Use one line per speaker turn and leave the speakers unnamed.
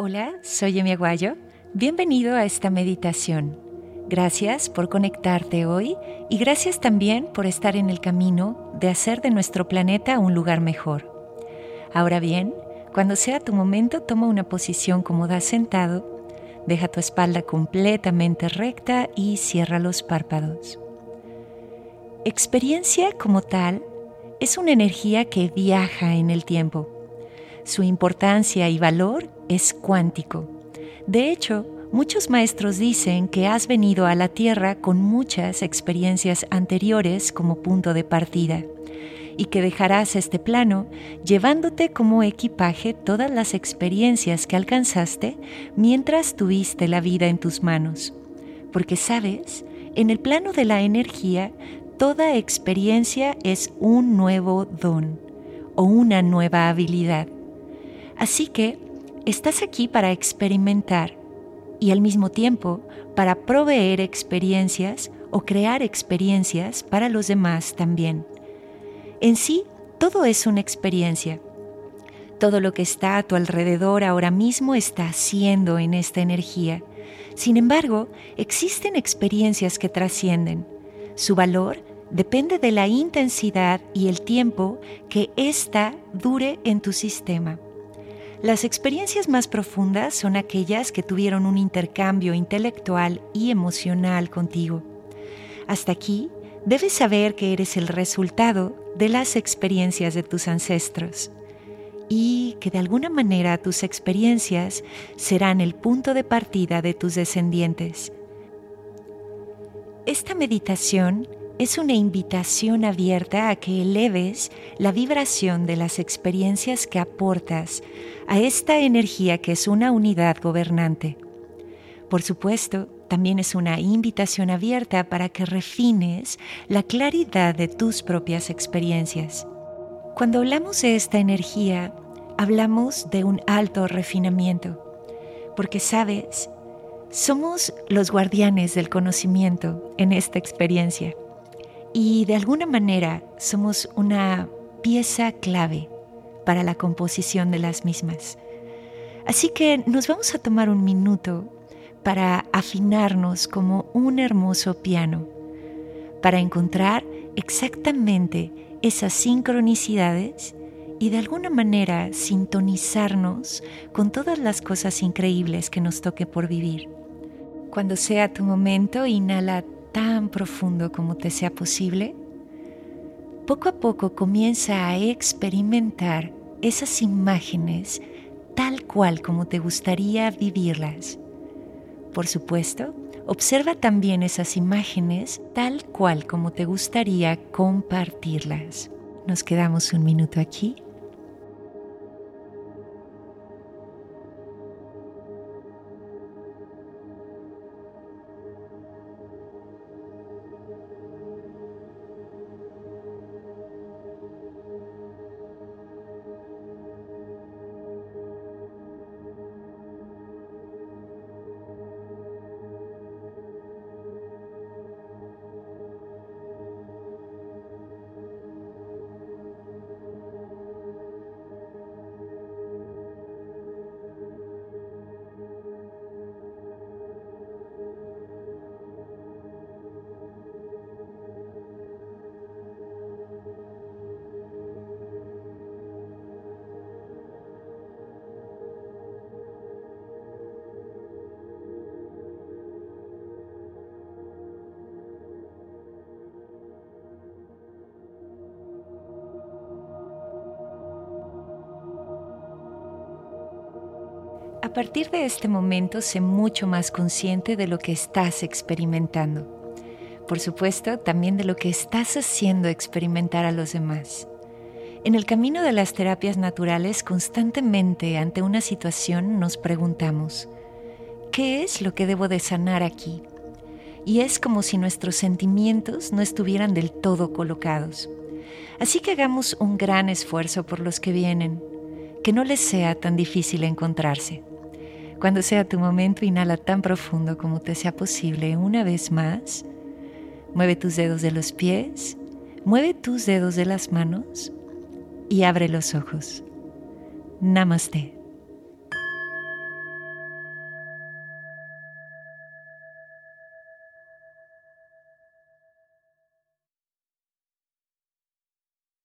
Hola, soy Emi Aguayo. Bienvenido a esta meditación. Gracias por conectarte hoy y gracias también por estar en el camino de hacer de nuestro planeta un lugar mejor. Ahora bien, cuando sea tu momento, toma una posición cómoda sentado, deja tu espalda completamente recta y cierra los párpados. Experiencia como tal es una energía que viaja en el tiempo. Su importancia y valor es cuántico. De hecho, muchos maestros dicen que has venido a la Tierra con muchas experiencias anteriores como punto de partida y que dejarás este plano llevándote como equipaje todas las experiencias que alcanzaste mientras tuviste la vida en tus manos. Porque sabes, en el plano de la energía, toda experiencia es un nuevo don o una nueva habilidad. Así que Estás aquí para experimentar y al mismo tiempo para proveer experiencias o crear experiencias para los demás también. En sí, todo es una experiencia. Todo lo que está a tu alrededor ahora mismo está haciendo en esta energía. Sin embargo, existen experiencias que trascienden. Su valor depende de la intensidad y el tiempo que ésta dure en tu sistema. Las experiencias más profundas son aquellas que tuvieron un intercambio intelectual y emocional contigo. Hasta aquí, debes saber que eres el resultado de las experiencias de tus ancestros y que de alguna manera tus experiencias serán el punto de partida de tus descendientes. Esta meditación es una invitación abierta a que eleves la vibración de las experiencias que aportas a esta energía que es una unidad gobernante. Por supuesto, también es una invitación abierta para que refines la claridad de tus propias experiencias. Cuando hablamos de esta energía, hablamos de un alto refinamiento, porque sabes, somos los guardianes del conocimiento en esta experiencia y de alguna manera somos una pieza clave para la composición de las mismas. Así que nos vamos a tomar un minuto para afinarnos como un hermoso piano, para encontrar exactamente esas sincronicidades y de alguna manera sintonizarnos con todas las cosas increíbles que nos toque por vivir. Cuando sea tu momento, inhala tan profundo como te sea posible, poco a poco comienza a experimentar esas imágenes tal cual como te gustaría vivirlas. Por supuesto, observa también esas imágenes tal cual como te gustaría compartirlas. Nos quedamos un minuto aquí A partir de este momento sé mucho más consciente de lo que estás experimentando. Por supuesto, también de lo que estás haciendo experimentar a los demás. En el camino de las terapias naturales, constantemente ante una situación nos preguntamos, ¿qué es lo que debo de sanar aquí? Y es como si nuestros sentimientos no estuvieran del todo colocados. Así que hagamos un gran esfuerzo por los que vienen, que no les sea tan difícil encontrarse. Cuando sea tu momento, inhala tan profundo como te sea posible. Una vez más, mueve tus dedos de los pies, mueve tus dedos de las manos y abre los ojos. Namaste.